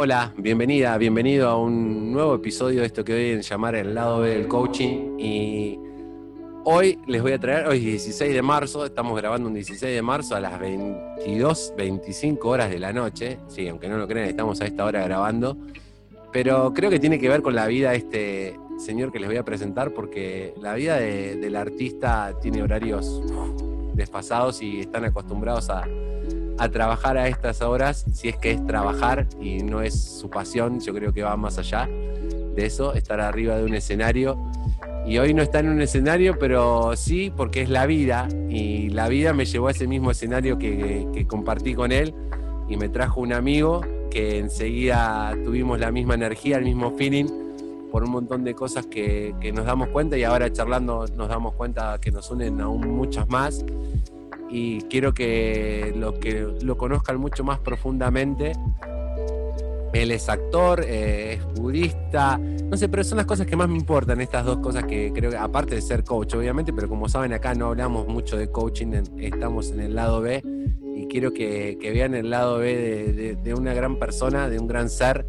Hola, bienvenida, bienvenido a un nuevo episodio de esto que hoy en llamar el lado B del coaching. Y hoy les voy a traer, hoy es 16 de marzo, estamos grabando un 16 de marzo a las 22, 25 horas de la noche. Sí, aunque no lo crean, estamos a esta hora grabando. Pero creo que tiene que ver con la vida de este señor que les voy a presentar, porque la vida del artista tiene horarios desfasados y están acostumbrados a a trabajar a estas horas, si es que es trabajar y no es su pasión, yo creo que va más allá de eso, estar arriba de un escenario. Y hoy no está en un escenario, pero sí porque es la vida. Y la vida me llevó a ese mismo escenario que, compartí con él y me trajo un amigo que enseguida tuvimos la misma energía, el mismo feeling por un montón de cosas que, que nos damos cuenta y ahora charlando nos damos cuenta que nos unen aún muchas más y quiero que lo, que lo conozcan mucho más profundamente. Él es actor, eh, es budista, no sé, pero son las cosas que más me importan, estas dos cosas que creo que, aparte de ser coach, obviamente, pero como saben acá no hablamos mucho de coaching, estamos en el lado B y quiero que, vean el lado B de, una gran persona, de un gran ser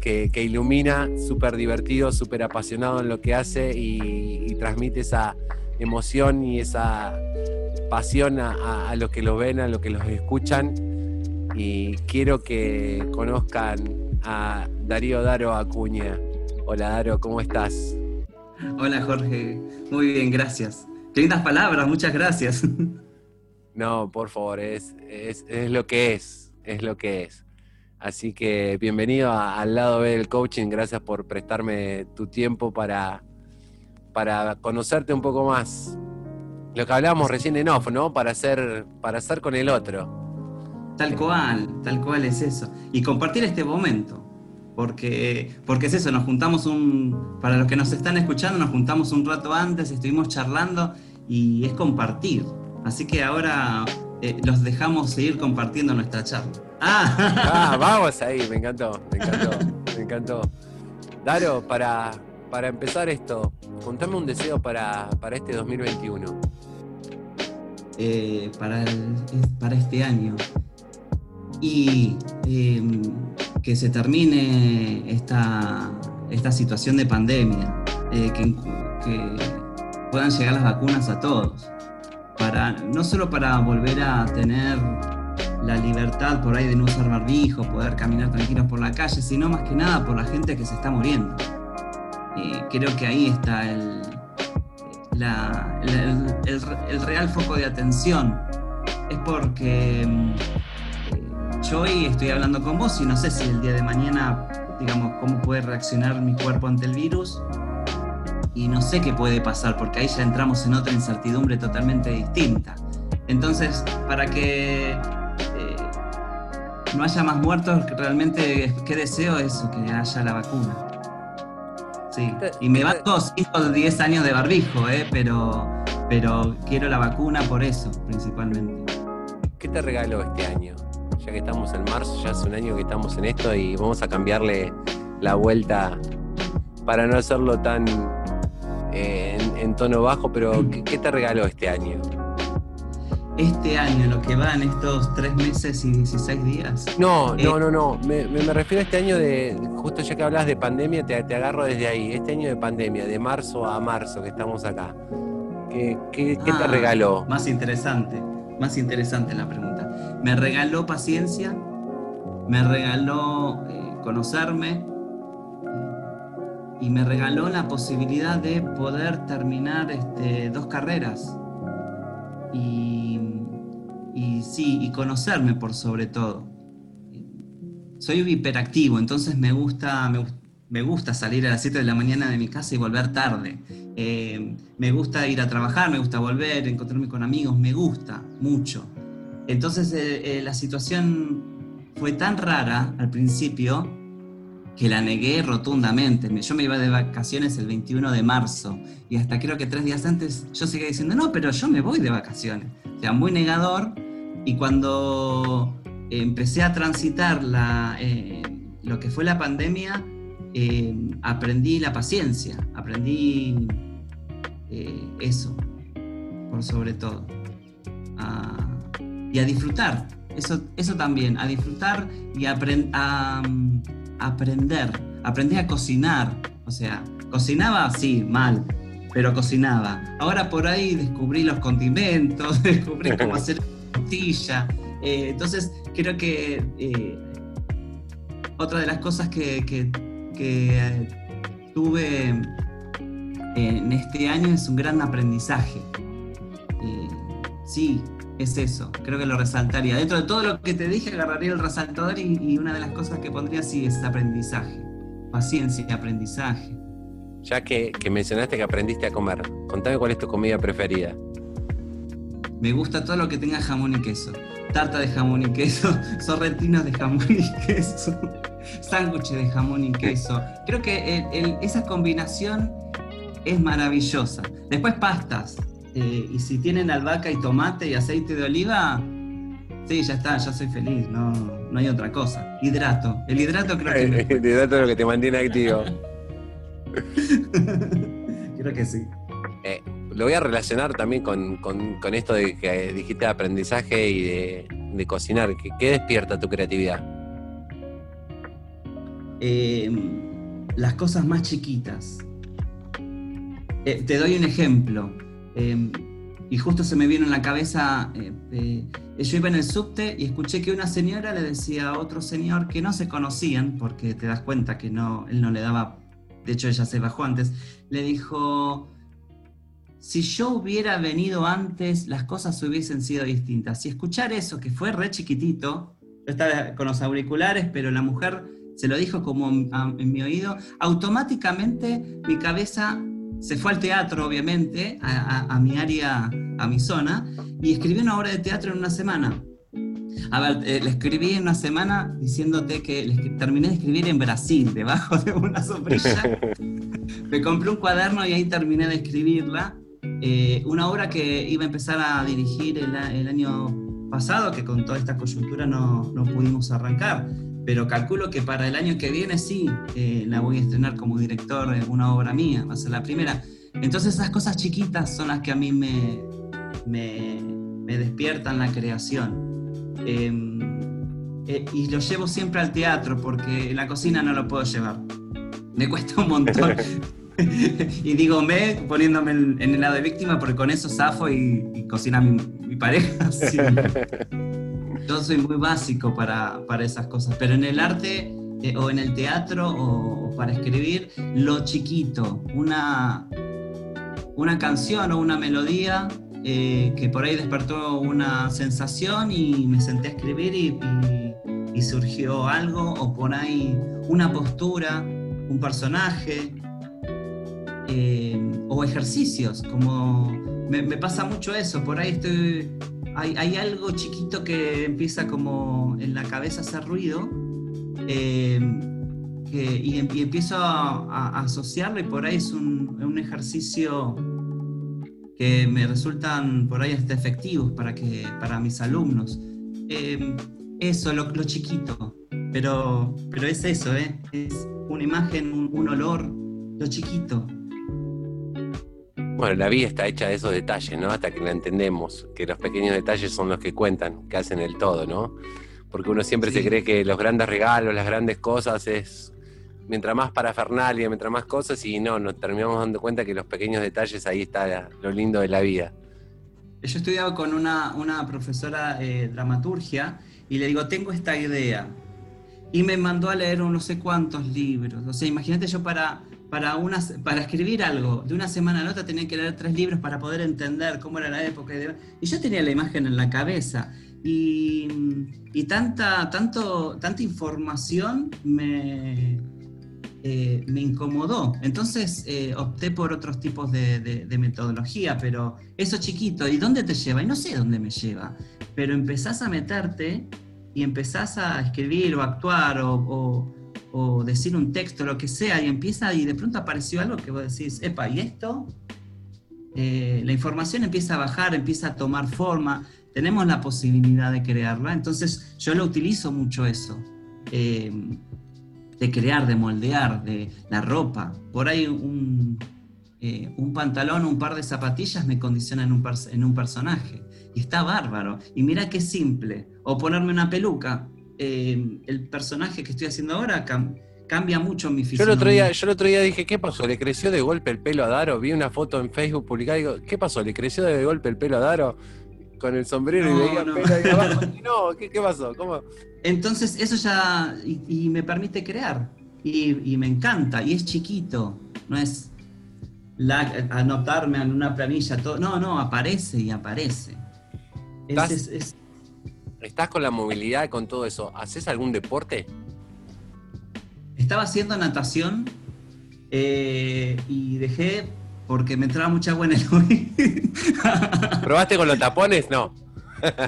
que, ilumina, súper divertido, súper apasionado en lo que hace y transmite esa emoción y esa pasión a, los que los ven, a los que los escuchan. Y quiero que conozcan a Darío Daro Acuña. Hola Daro, ¿cómo estás? Hola Jorge, muy bien, gracias. Qué lindas palabras, muchas gracias. No, por favor, es, es, lo que es, es lo que es. Así que bienvenido al lado B del coaching, gracias por prestarme tu tiempo para, para conocerte un poco más. Lo que hablábamos recién en off, ¿no? Para hacer, para hacer con el otro. Tal cual, tal cual es eso. Y compartir este momento. Porque, porque es eso, nos juntamos un. Para los que nos están escuchando, nos juntamos un rato antes, estuvimos charlando y es compartir. Así que ahora eh, los dejamos seguir compartiendo nuestra charla. Ah. ah, vamos ahí, me encantó, me encantó, me encantó. Daro, para, para empezar esto, contame un deseo para, para este 2021. Eh, para, para este año. Y em, que se termine esta, esta situación de pandemia, eh, que, puedan llegar las vacunas a todos. Para, no solo para volver a tener la libertad por ahí de no usar barbijo, poder caminar tranquilos por la calle, sino más que nada por la gente que se está muriendo. Eh, creo que ahí está el, el, real foco de atención. Es porque mm, eh, yo hoy estoy hablando con vos y no sé si el día de mañana, digamos, cómo puede reaccionar mi cuerpo ante el virus. Y no sé qué puede pasar, porque ahí ya entramos en otra incertidumbre totalmente distinta. Entonces, para que eh, no haya más muertos, realmente, ¿qué deseo? Es que haya la vacuna. Sí, y me banco 5 10 años de barbijo, ¿eh? pero, pero quiero la vacuna por eso, principalmente. ¿Qué te regaló este año? Ya que estamos en marzo, ya hace un año que estamos en esto y vamos a cambiarle la vuelta para no hacerlo tan eh, en, tono bajo, pero ¿qué te regaló este año? Este año, lo que va en estos tres meses y 16 días? No, no, eh, no, no. Me, refiero a este año de, justo ya que hablas de pandemia, te, agarro desde ahí. Este año de pandemia, de marzo a marzo que estamos acá. ¿Qué, te ah, regaló? Más interesante, más interesante la pregunta. Me regaló paciencia, me regaló eh, conocerme y me regaló la posibilidad de poder terminar este, dos carreras. Y y sí, y conocerme por sobre todo. Soy hiperactivo, entonces me gusta, me, gusta salir a las 7 de la mañana de mi casa y volver tarde. Eh, me gusta ir a trabajar, me gusta volver, encontrarme con amigos, me gusta mucho. Entonces eh, eh, la situación fue tan rara al principio que la negué rotundamente. Yo me iba de vacaciones el 21 de marzo y hasta creo que tres días antes yo seguía diciendo, no, pero yo me voy de vacaciones. O sea, muy negador y cuando empecé a transitar eh, lo que fue la pandemia, eh, aprendí la paciencia, aprendí eh, eso, por sobre todo, y a disfrutar, eso, eso también, a disfrutar y a, mm, aprender. Aprendí a cocinar, o sea, cocinaba, sí, mal, pero cocinaba. Ahora por ahí descubrí los condimentos, descubrí cómo hacer Eh, entonces, creo que eh, otra de las cosas que, que, que tuve en este año es un gran aprendizaje. Eh, sí, es eso, creo que lo resaltaría. Dentro de todo lo que te dije, agarraría el resaltador y, una de las cosas que pondría sí es aprendizaje. Paciencia y aprendizaje. Ya que, mencionaste que aprendiste a comer, contame cuál es tu comida preferida. Me gusta todo lo que tenga jamón y queso. Tarta de jamón y queso, sorrentinos de jamón y queso, sándwiches de jamón y queso. Creo que esa combinación es maravillosa. Después pastas. Eh, y si tienen albahaca y tomate y aceite de oliva, sí, ya está, ya soy feliz, no, no hay otra cosa. Hidrato. El hidrato creo que... El hidrato es lo que te mantiene activo. creo que sí. Eh, lo voy a relacionar también con, esto de que dijiste aprendizaje y de, cocinar. ¿Qué, despierta tu creatividad? Eh, las cosas más chiquitas. Eh, te doy un ejemplo. Em, y justo se me vino en la cabeza, eh, eh, yo iba en el subte y escuché que una señora le decía a otro señor que no se conocían, porque te das cuenta que no, él no le daba, de hecho ella se bajó antes, le dijo, si yo hubiera venido antes, las cosas hubiesen sido distintas. Y escuchar eso, que fue re chiquitito, yo estaba con los auriculares, pero la mujer se lo dijo como en mi oído, automáticamente mi cabeza se fue al teatro, obviamente, a, mi área, a mi zona, y escribí una obra de teatro en una semana. A ver, eh, le escribí en una semana diciéndote que terminé de escribir en Brasil, debajo de una sombrilla. Me compré un cuaderno y ahí terminé de escribirla. Eh, una obra que iba a empezar a dirigir el, año pasado, que con toda esta coyuntura no, no pudimos arrancar pero calculo que para el año que viene sí eh, la voy a estrenar como director una obra mía, va a ser la primera. Entonces esas cosas chiquitas son las que a mí me, me, despiertan la creación. Em, eh, y lo llevo siempre al teatro porque en la cocina no lo puedo llevar. Me cuesta un montón. y digo me poniéndome en, el lado de víctima porque con eso zafo y, cocina mi, pareja. Yo soy muy básico para, para esas cosas, pero en el arte eh, o en el teatro o, para escribir, lo chiquito, una, una canción o una melodía eh, que por ahí despertó una sensación y me senté a escribir y, y, surgió algo, o por ahí una postura, un personaje, eh, o ejercicios, como me, pasa mucho eso, por ahí estoy hay, algo chiquito que empieza como en la cabeza a hacer ruido eh, y, empiezo a, asociarlo y por ahí es un, ejercicio que me resultan por ahí hasta efectivos para, que, para mis alumnos. Eh, eso, lo, chiquito, pero, pero es eso, ¿eh? es una imagen, un olor, lo chiquito. Bueno, la vida está hecha de esos detalles, ¿no? Hasta que la entendemos, que los pequeños detalles son los que cuentan, que hacen el todo, ¿no? Porque uno siempre se cree que los grandes regalos, las grandes cosas es mientras más parafernalia, mientras más cosas, y no, nos terminamos dando cuenta que los pequeños detalles ahí está lo lindo de la vida. Yo estudiaba con una, una profesora de dramaturgia y le digo, tengo esta idea. Y me mandó a leer no sé cuántos libros. O sea, imagínate yo para para, una, para escribir algo de una semana a la otra tenía que leer tres libros para poder entender cómo era la época. Y, yo tenía la imagen en la cabeza. Y, tanta, tanto, tanta información me, eh, me incomodó. Entonces eh, opté por otros tipos de, metodología, pero eso chiquito, ¿y dónde te lleva? Y no sé dónde me lleva, pero empezás a meterte y empezás a escribir o actuar o decir un texto, lo que sea, y empieza y de pronto apareció algo que vos decís, epa, ¿y esto? Eh, la información empieza a bajar, empieza a tomar forma, tenemos la posibilidad de crearla, entonces yo lo utilizo mucho eso, eh, de crear, de moldear, de la ropa. Por ahí un, eh, un pantalón, un par de zapatillas me condicionan en un, en un personaje. Y está bárbaro. Y mira qué simple. O ponerme una peluca. Eh, el personaje que estoy haciendo ahora cambia mucho mi físico. Yo el, otro día, yo el otro día dije, ¿qué pasó? ¿Le creció de golpe el pelo a Daro? Vi una foto en Facebook publicada y digo, ¿qué pasó? ¿Le creció de golpe el pelo a Daro? Con el sombrero y veía no. pelo ahí abajo. no, ¿qué, pasó? ¿Cómo? Entonces eso ya, y, me permite crear. Y, me encanta, y es chiquito. No es anotarme en una planilla, todo. No, no, aparece y aparece. ¿Estás con la movilidad y con todo eso? ¿Haces algún deporte? Estaba haciendo natación eh, y dejé porque me entraba mucha agua en el oído. ¿Probaste con los tapones? No.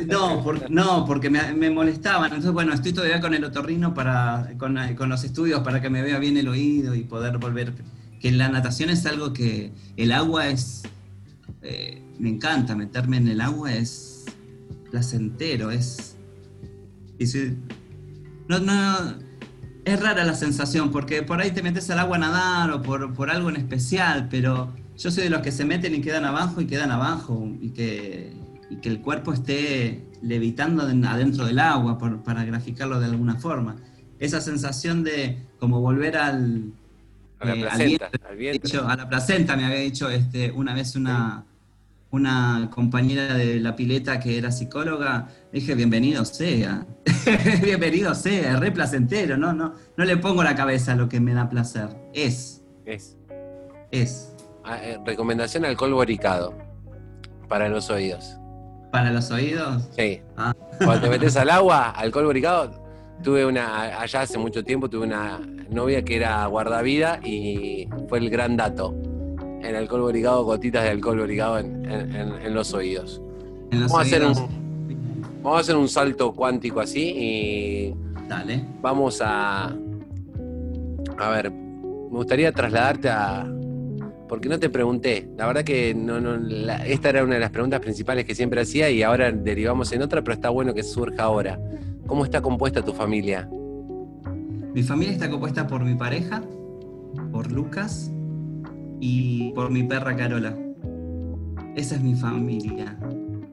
No, no porque me, molestaban. Entonces, bueno, estoy todavía con el otorrino para, con, los estudios para que me vea bien el oído y poder volver. Que la natación es algo que el agua es. Eh, me encanta meterme en el agua, es placentero, es. no, no, es rara la sensación, porque por ahí te metes al agua a nadar o por, algo en especial, pero yo soy de los que se meten y quedan abajo y quedan abajo, y que, que el cuerpo esté levitando adentro del agua, para graficarlo de alguna forma. Esa sensación de como volver al... A la eh, a la placenta me había dicho este, una vez una, una compañera de la pileta que era psicóloga, dije, bienvenido sea, bienvenido sea, es re placentero, ¿no? No, no le pongo la cabeza a lo que me da placer, es. Es. Es. Ah, eh, recomendación alcohol boricado para los oídos. ¿Para los oídos? Sí. Ah. Cuando te metes al agua, alcohol boricado, tuve una, allá hace mucho tiempo, tuve una novia que era guardavida y fue el gran dato en alcohol boricado, gotitas de alcohol boricado en, los oídos. vamos, A hacer un, vamos a hacer un salto cuántico así y Dale. vamos a... A ver, me gustaría trasladarte a... Porque no te pregunté, la verdad que no, no, esta era una de las preguntas principales que siempre hacía y ahora derivamos en otra, pero está bueno que surja ahora. ¿Cómo está compuesta tu familia? Mi familia está compuesta por mi pareja, por Lucas, y por mi perra Carola. Esa es mi familia.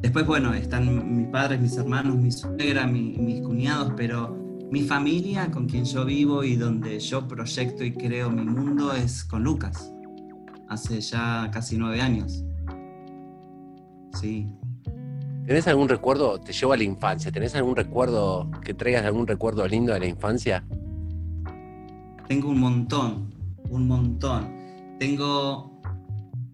Después, bueno, están mis padres, mis hermanos, mi suegra, mis cuñados, pero mi familia con quien yo vivo y donde yo proyecto y creo mi mundo es con Lucas. Hace ya casi nueve años. Sí. ¿Tenés algún recuerdo? Te llevo a la infancia. ¿Tenés algún recuerdo que traigas algún recuerdo lindo de la infancia? Tengo un montón, un montón. Tengo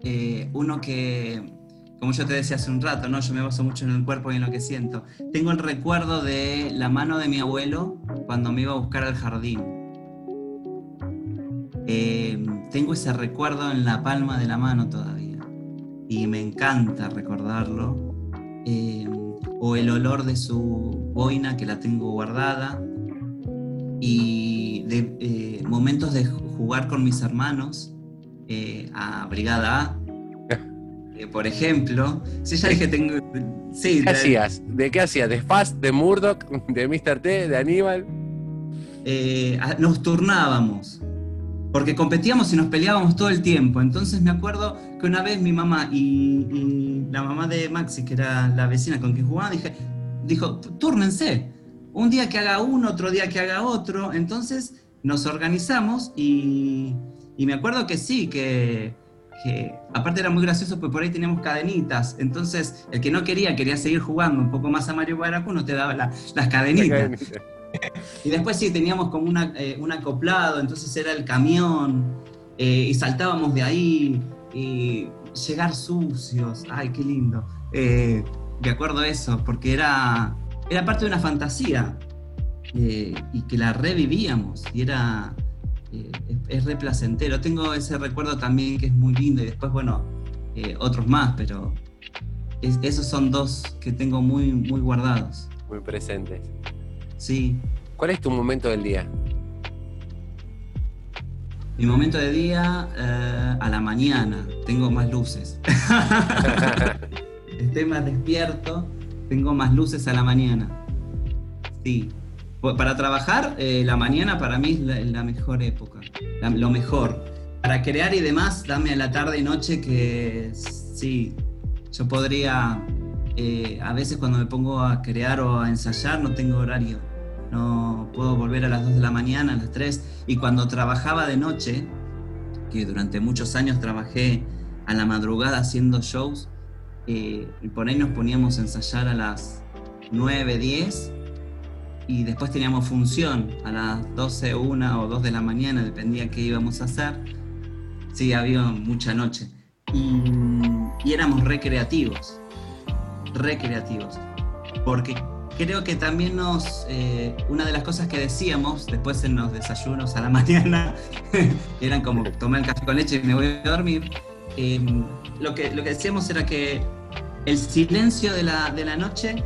eh, uno que, como yo te decía hace un rato, ¿no? yo me baso mucho en el cuerpo y en lo que siento. Tengo el recuerdo de la mano de mi abuelo cuando me iba a buscar al jardín. Eh, tengo ese recuerdo en la palma de la mano todavía y me encanta recordarlo. Eh, o el olor de su boina que la tengo guardada y de momentos de jugar con mis hermanos eh, a Brigada A, eh, por ejemplo. Sí, ya dije, tengo. Sí, ¿Qué hacías? ¿De qué hacías? ¿De Fast, de Murdoch, de Mr. T, de Aníbal? Eh, nos turnábamos. Porque competíamos y nos peleábamos todo el tiempo. Entonces me acuerdo que una vez mi mamá y, la mamá de Maxi, que era la vecina con quien jugaba, dije, dijo, túrnense. Un día que haga uno, otro día que haga otro. Entonces nos organizamos y, y me acuerdo que sí, que, aparte era muy gracioso porque por ahí teníamos cadenitas. Entonces, el que no quería, quería seguir jugando un poco más a Mario Baracu, no te daba las cadenitas. y después sí, teníamos como una, eh, un acoplado, entonces era el camión, eh, y saltábamos de ahí, y llegar sucios. Ay, qué lindo. Eh, de acuerdo a eso, porque era, era parte de una fantasía. y que la revivíamos. Y era eh, es, re placentero. Tengo ese recuerdo también que es muy lindo y después, bueno, eh, otros más, pero esos son dos que tengo muy, muy guardados. Muy presentes. Sí. ¿Cuál es tu momento del día? Mi momento de día eh, a la mañana, tengo más luces. Estoy más despierto, tengo más luces a la mañana. Sí, para trabajar, eh, la mañana para mí es la, mejor época, lo mejor. Para crear y demás, dame la tarde y noche que sí, yo podría eh, a veces cuando me pongo a crear o a ensayar no tengo horario. No puedo volver a las 2 de la mañana, a las 3. Y cuando trabajaba de noche, que durante muchos años trabajé a la madrugada haciendo shows, eh, y por ahí nos poníamos a ensayar a las 9, 10 y después teníamos función a las 12, 1 o 2 de la mañana, dependía qué íbamos a hacer. Sí, había mucha noche. Y, y éramos recreativos, recreativos. Porque creo que también nos, eh, una de las cosas que decíamos después en los desayunos a la mañana, eran como tomar el café con leche y me voy a dormir, em, lo, que, lo que decíamos era que el silencio de la, de la noche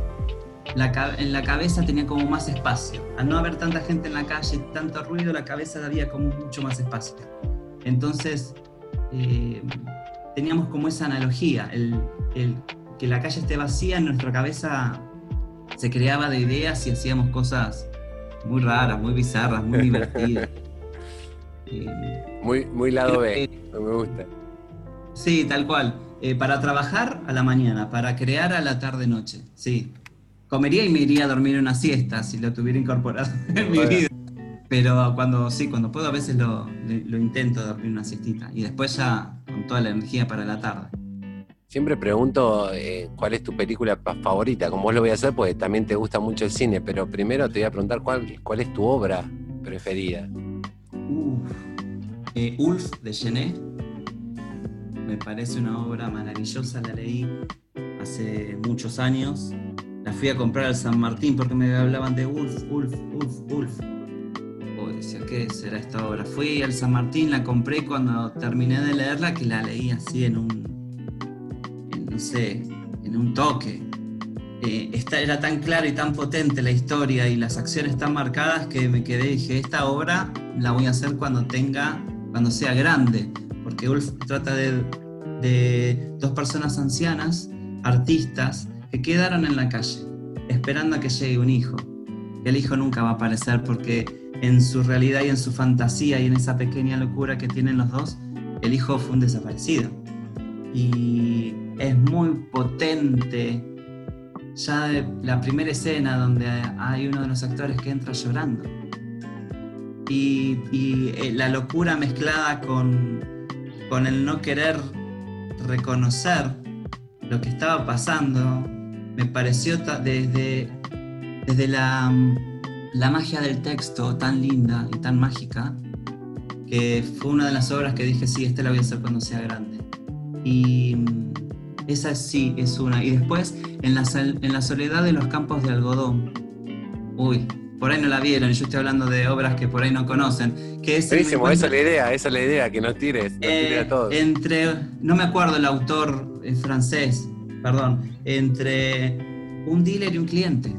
en la cabeza tenía como más espacio. Al no haber tanta gente en la calle, tanto ruido, la cabeza había como mucho más espacio. Entonces, eh, teníamos como esa analogía, el, que la calle esté vacía, en nuestra cabeza se creaba de ideas y hacíamos cosas muy raras, muy bizarras, muy divertidas. Eh, muy, muy lado B, me gusta. Sí, tal cual. Eh, para trabajar a la mañana, para crear a la tarde-noche, sí comería y me iría a dormir una siesta si lo tuviera incorporado en mi vida. Pero cuando sí, cuando puedo a veces lo, lo, intento dormir una siestita y después ya con toda la energía para la tarde. Siempre pregunto eh, cuál es tu película favorita, como vos lo voy a hacer porque también te gusta mucho el cine, pero primero te voy a preguntar cuál, cuál es tu obra preferida. Uf. Eh, Ulf de Genet. Me parece una obra maravillosa, la leí hace muchos años la fui a comprar al San Martín porque me hablaban de Ulf, Ulf, Ulf, Ulf. O decía, ¿qué será esta obra? Fui al San Martín, la compré cuando terminé de leerla, que la leí así en un, no sé, en un toque. Eh, esta, era tan clara y tan potente la historia y las acciones tan marcadas que me quedé y dije, esta obra la voy a hacer cuando tenga, cuando sea grande, porque Ulf trata de, de dos personas ancianas, artistas, que quedaron en la calle, esperando a que llegue un hijo. El hijo nunca va a aparecer porque en su realidad y en su fantasía y en esa pequeña locura que tienen los dos, el hijo fue un desaparecido. Y es muy potente ya la primera escena donde hay uno de los actores que entra llorando. Y, eh, la locura mezclada con, con el no querer reconocer lo que estaba pasando me pareció desde, desde la, la magia del texto tan linda y tan mágica, que fue una de las obras que dije, sí, esta la voy a hacer cuando sea grande. Y mm, esa sí es una. Y después, en la, en la soledad de los campos de algodón. Uy, por ahí no la vieron, yo estoy hablando de obras que por ahí no conocen. Que es esa es la idea, esa es la idea, que nos tires, nos tires a eh, todos. Entre, no me acuerdo el autor francés, perdón, entre un dealer y un cliente.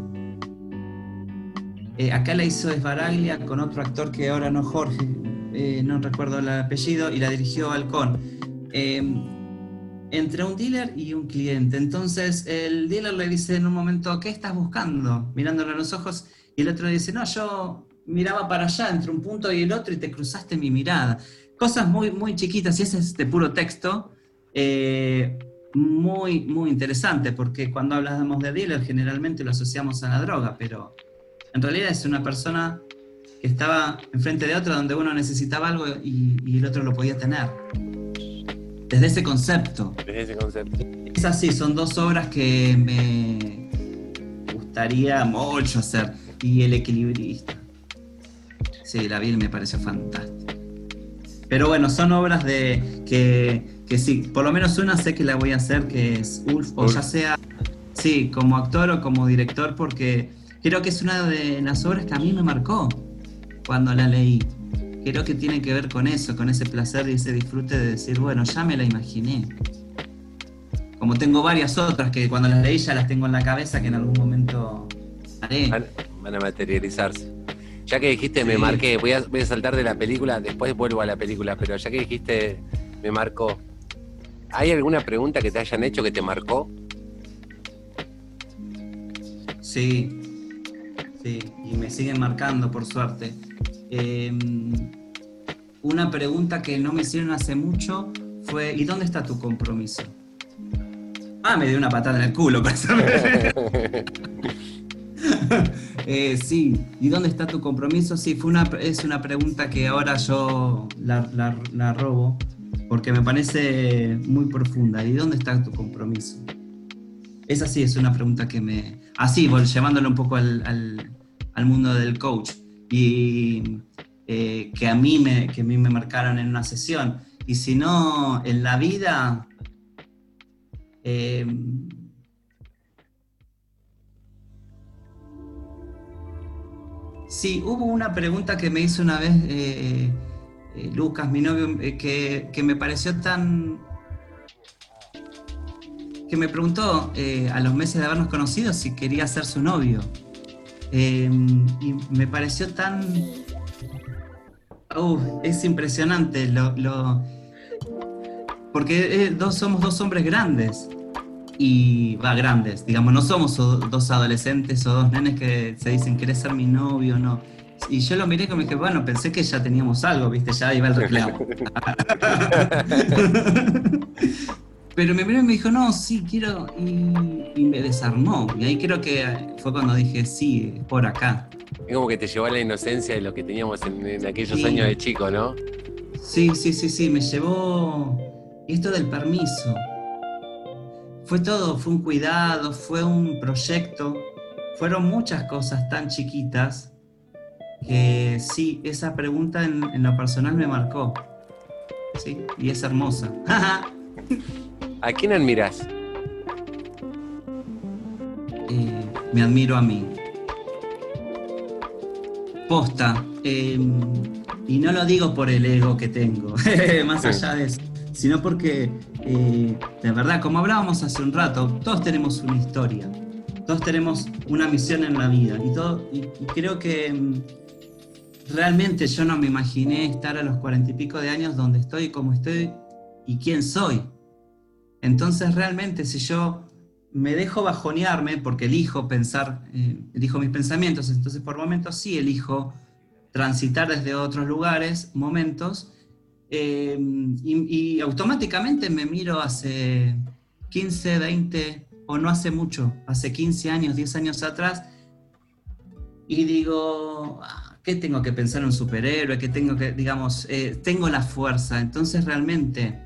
Eh, acá la hizo Esbaraglia con otro actor que ahora no Jorge, eh, no recuerdo el apellido, y la dirigió Halcón. Eh, entre un dealer y un cliente. Entonces el dealer le dice en un momento, ¿qué estás buscando? Mirándolo a los ojos, y el otro dice, no, yo miraba para allá, entre un punto y el otro, y te cruzaste mi mirada. Cosas muy, muy chiquitas, y ese es de puro texto muy, muy interesante, porque cuando hablamos de dealer generalmente lo asociamos a la droga, pero en realidad es una persona que estaba enfrente de otra donde uno necesitaba algo y, el otro lo podía tener. Desde ese concepto. Desde ese concepto. Es así, son dos obras que me gustaría mucho hacer. Y El Equilibrista. Sí, la vi me pareció fantástica. Pero bueno, son obras de que que sí, por lo menos una sé que la voy a hacer, que es Ulf, o ya sea, sí, como actor o como director, porque creo que es una de las obras que a mí me marcó cuando la leí. Creo que tiene que ver con eso, con ese placer y ese disfrute de decir, bueno, ya me la imaginé. Como tengo varias otras que cuando las leí ya las tengo en la cabeza que en algún momento haré. Van, a materializarse. Ya que dijiste, me marqué, voy a, voy a saltar de la película, después vuelvo a la película, pero ya que dijiste, me marcó, ¿Hay alguna pregunta que te hayan hecho que te marcó? Sí, sí, y me siguen marcando, por suerte. Em, una pregunta que no me hicieron hace mucho fue, ¿y dónde está tu compromiso? Ah, me dio una patada en el culo para eh, sí, ¿y dónde está tu compromiso? Sí, fue una, es una pregunta que ahora yo la, robo porque me parece muy profunda. ¿Y dónde está tu compromiso? Esa sí es una pregunta que me... Así, llevándolo un poco al, mundo del coach. Y eh, que, a mí me, que a mí me marcaron en una sesión. Y si no, en la vida... Eh, Sí, hubo una pregunta que me hizo una vez eh, eh, Lucas, mi novio, eh, que, me pareció tan... que me preguntó a los meses de habernos conocido si quería ser su novio. y me pareció tan... es impresionante lo... porque dos, somos dos hombres grandes y va grandes, digamos, no somos dos adolescentes o dos nenes que se dicen, ¿querés ser mi novio no? Y yo lo miré como dije, bueno, pensé que ya teníamos algo, viste, ya iba el reclamo. Pero me miró y me dijo, no, sí, quiero, y, me desarmó. Y ahí creo que fue cuando dije, sí, por acá. Es como que te llevó a la inocencia de lo que teníamos en, aquellos años de chico, ¿no? Sí, sí, sí, sí, me llevó esto del permiso fue todo, fue un cuidado, fue un proyecto, fueron muchas cosas tan chiquitas que sí, esa pregunta en, lo personal me marcó. Sí, y es hermosa. ¿A quién admiras? Eh, me admiro a mí. Posta. Em, y no lo digo por el ego que tengo, más allá de eso, sino porque eh, de verdad, como hablábamos hace un rato, todos tenemos una historia, todos tenemos una misión en la vida y, todo, y, creo que mm, realmente yo no me imaginé estar a los cuarenta y pico de años donde estoy, cómo estoy y quién soy. Entonces realmente si yo me dejo bajonearme porque elijo pensar, eh, elijo mis pensamientos, entonces por momentos sí elijo transitar desde otros lugares, momentos, Em, y, automáticamente me miro hace 15, 20 o no hace mucho, hace 15 años, 10 años atrás, y digo, ah, ¿qué tengo que pensar en un superhéroe? ¿Qué tengo que, digamos, eh, tengo la fuerza? Entonces realmente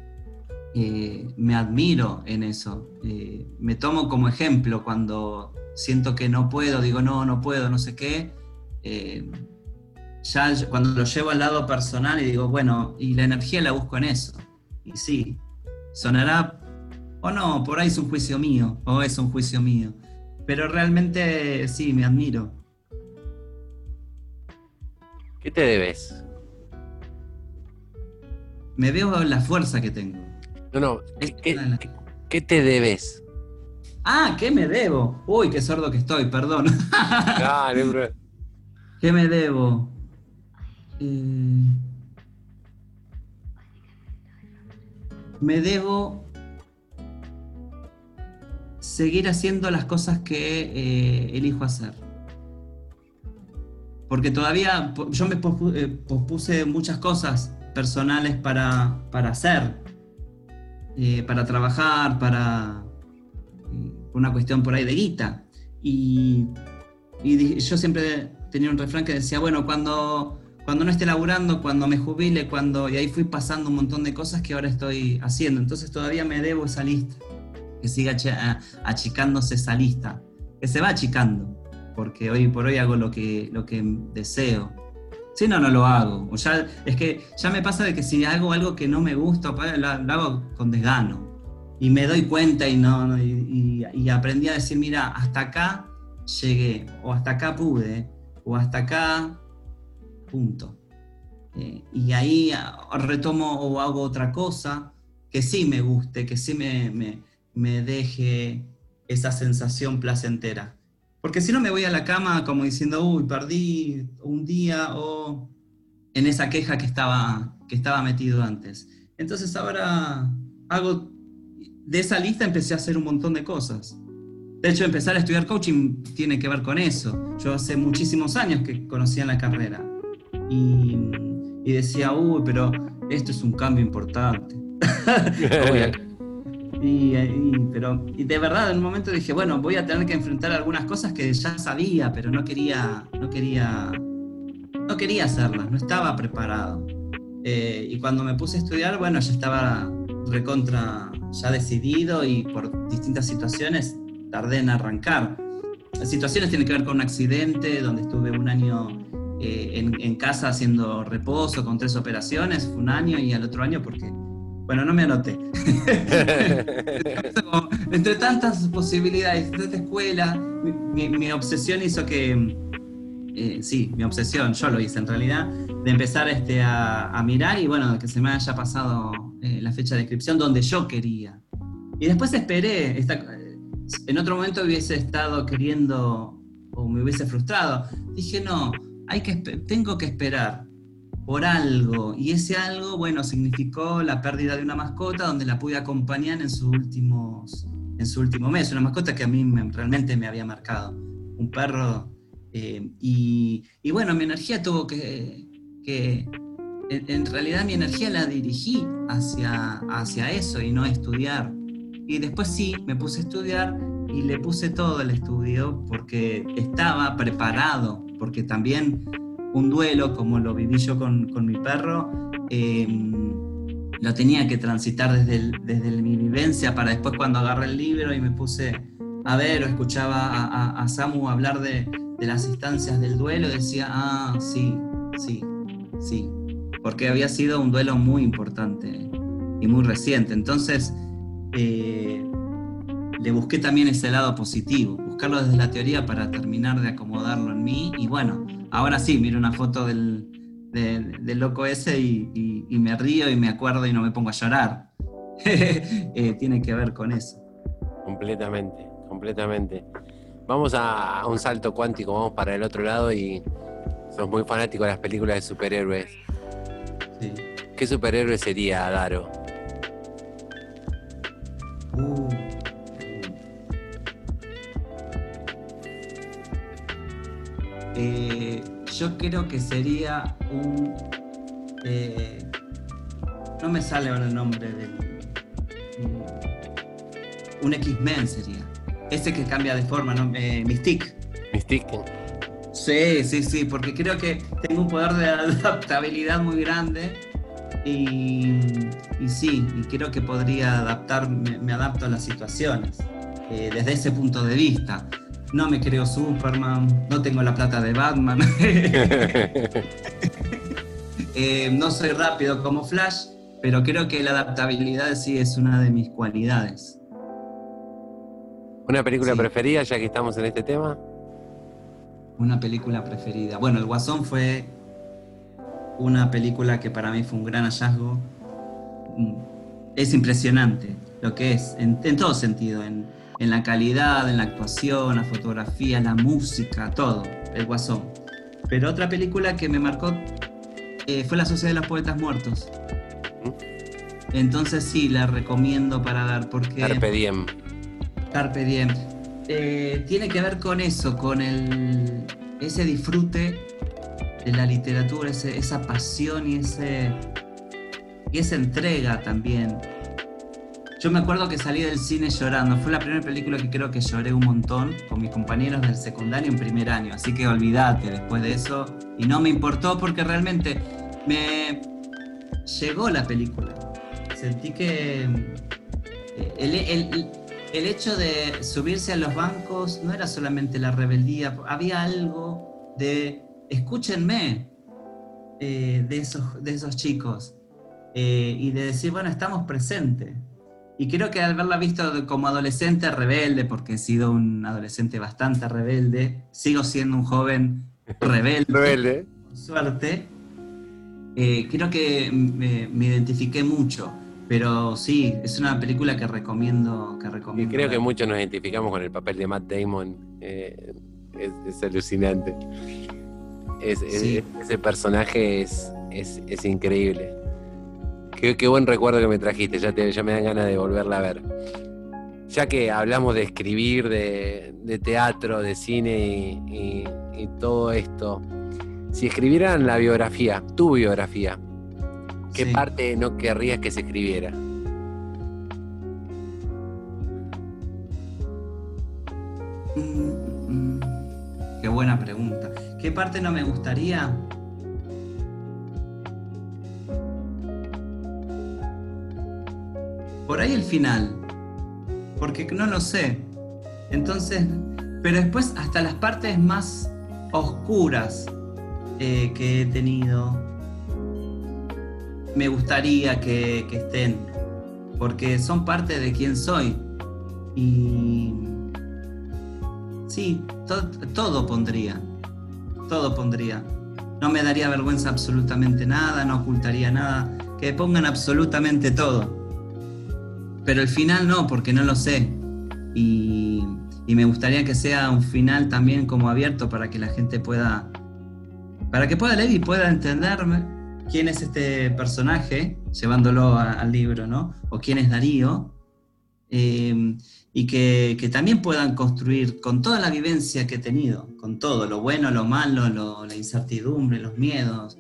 eh, me admiro en eso. Eh, me tomo como ejemplo cuando siento que no puedo, digo, no, no puedo, no sé qué ya cuando lo llevo al lado personal y digo, bueno, y la energía la busco en eso. Y sí, sonará o no, por ahí es un juicio mío, o es un juicio mío. Pero realmente sí, me admiro. ¿Qué te debes? Me veo la fuerza que tengo. No, no, ¿qué, te debes? Ah, ¿qué me debo? Uy, qué sordo que estoy, perdón. ¿Qué me debo? Eh, me debo seguir haciendo las cosas que eh, elijo hacer. Porque todavía yo me eh, pospuse muchas cosas personales para, hacer, para trabajar, para una cuestión por ahí de guita. Y, y yo siempre tenía un refrán que decía, bueno, cuando cuando no esté laburando, cuando me jubile, cuando... Y ahí fui pasando un montón de cosas que ahora estoy haciendo. Entonces todavía me debo esa lista. Que siga achicándose esa lista. Que se va achicando. Porque hoy por hoy hago lo que, lo que deseo. Si no, no lo hago. O ya, es que ya me pasa de que si hago algo que no me gusta, lo, hago con desgano. Y me doy cuenta y, no, y, aprendí a decir, mira, hasta acá llegué. O hasta acá pude. O hasta acá punto. Eh, y ahí retomo o hago otra cosa que sí me guste, que sí me, me, deje esa sensación placentera. Porque si no me voy a la cama como diciendo, uy, perdí un día o en esa queja que estaba, que estaba metido antes. Entonces ahora hago, de esa lista empecé a hacer un montón de cosas. De hecho, empezar a estudiar coaching tiene que ver con eso. Yo hace muchísimos años que conocía la carrera y, decía, uy, pero esto es un cambio importante. Y, pero, y de verdad, en un momento dije, bueno, voy a tener que enfrentar algunas cosas que ya sabía, pero no quería, no quería, no quería hacerlas, no estaba preparado. Eh, y cuando me puse a estudiar, bueno, ya estaba recontra, ya decidido y por distintas situaciones tardé en arrancar. Las situaciones tienen que ver con un accidente donde estuve un año eh, en, casa haciendo reposo con tres operaciones, fue un año y al otro año porque, bueno, no me anoté. Entre tantas posibilidades, esta escuela, mi, obsesión hizo que, eh, sí, mi obsesión, yo lo hice en realidad, de empezar este, a, mirar y bueno, que se me haya pasado eh, la fecha de inscripción donde yo quería. Y después esperé, en otro momento hubiese estado queriendo o me hubiese frustrado. Dije, no, hay que, tengo que esperar por algo. Y ese algo, bueno, significó la pérdida de una mascota donde la pude acompañar en, sus últimos, en su último mes. Una mascota que a mí realmente me había marcado. Un perro. Eh, y, bueno, mi energía tuvo que... que en, realidad mi energía la dirigí hacia, hacia eso y no estudiar. Y después sí, me puse a estudiar y le puse todo el estudio porque estaba preparado porque también un duelo, como lo viví yo con, mi perro, em, lo tenía que transitar desde, desde mi vivencia para después cuando agarré el libro y me puse a ver o escuchaba a, Samu hablar de, las instancias del duelo, decía, ah, sí, sí, sí, porque había sido un duelo muy importante y muy reciente. Entonces, eh, le busqué también ese lado positivo, buscarlo desde la teoría para terminar de acomodarlo en mí. Y bueno, ahora sí, miro una foto del, loco ese y, me río y me acuerdo y no me pongo a llorar. Eh, tiene que ver con eso. Completamente, completamente. Vamos a, un salto cuántico, vamos para el otro lado y sos muy fanático de las películas de superhéroes. Sí. ¿Qué superhéroe sería Daro? Uh, Eh, yo creo que sería un. Eh, no me sale ahora el nombre del. Un X-Men sería. Ese que cambia de forma, ¿no? Eh, Mystique. Mystique. Sí, sí, sí, porque creo que tengo un poder de adaptabilidad muy grande y, sí, y creo que podría adaptar, me, adapto a las situaciones desde ese punto de vista no me creo Superman, no tengo la plata de Batman, eh, no soy rápido como Flash, pero creo que la adaptabilidad sí es una de mis cualidades. ¿Una película preferida ya que estamos en este tema? Una película preferida. Bueno, El Guasón fue una película que para mí fue un gran hallazgo. Mm, es impresionante lo que es, en, en todo sentido, en, en la calidad, en la actuación, la fotografía, la música, todo, el guasón. Pero otra película que me marcó eh, fue La Sociedad de los Poetas Muertos. Entonces sí, la recomiendo para dar porque... Carpe Diem. Carpe Diem. Eh, tiene que ver con eso, con el, ese disfrute de la literatura, esa pasión y, ese, y esa entrega también yo me acuerdo que salí del cine llorando. Fue la primera película que creo que lloré un montón con mis compañeros del secundario en primer año. Así que olvídate después de eso. Y no me importó porque realmente me llegó la película. Sentí que eh, el, hecho de subirse a los bancos no era solamente la rebeldía, había algo de escúchenme eh, de, esos, de esos chicos. Eh, y de decir, bueno, estamos presentes. Y creo que al haberla visto como adolescente rebelde, porque he sido un adolescente bastante rebelde, sigo siendo un joven rebelde, rebelde. con suerte, eh, creo que me, identifiqué mucho. Pero sí, es una película que recomiendo. Que recomiendo y creo que muchos nos identificamos con el papel de Matt Damon. Eh, es, alucinante. ese personaje es, es increíble. Qué, buen recuerdo que me trajiste, ya, me dan ganas de volverla a ver. Ya que hablamos de escribir, de, teatro, de cine y, todo esto, si escribieran la biografía, tu biografía, ¿qué parte no querrías que se escribiera? Mm, mm, qué buena pregunta. ¿Qué parte no me gustaría? Por ahí el final, porque no lo sé. Entonces, pero después hasta las partes más oscuras eh, que he tenido, me gustaría que, estén, porque son parte de quien soy. Y sí, todo pondría, todo pondría. No me daría vergüenza absolutamente nada, no ocultaría nada, que pongan absolutamente todo. Pero el final no, porque no lo sé. Y, me gustaría que sea un final también como abierto para que la gente pueda, para que pueda leer y pueda entenderme quién es este personaje, llevándolo al libro, ¿no? O quién es Darío. Eh, y que, también puedan construir con toda la vivencia que he tenido, con todo, lo bueno, lo malo, la incertidumbre, los miedos,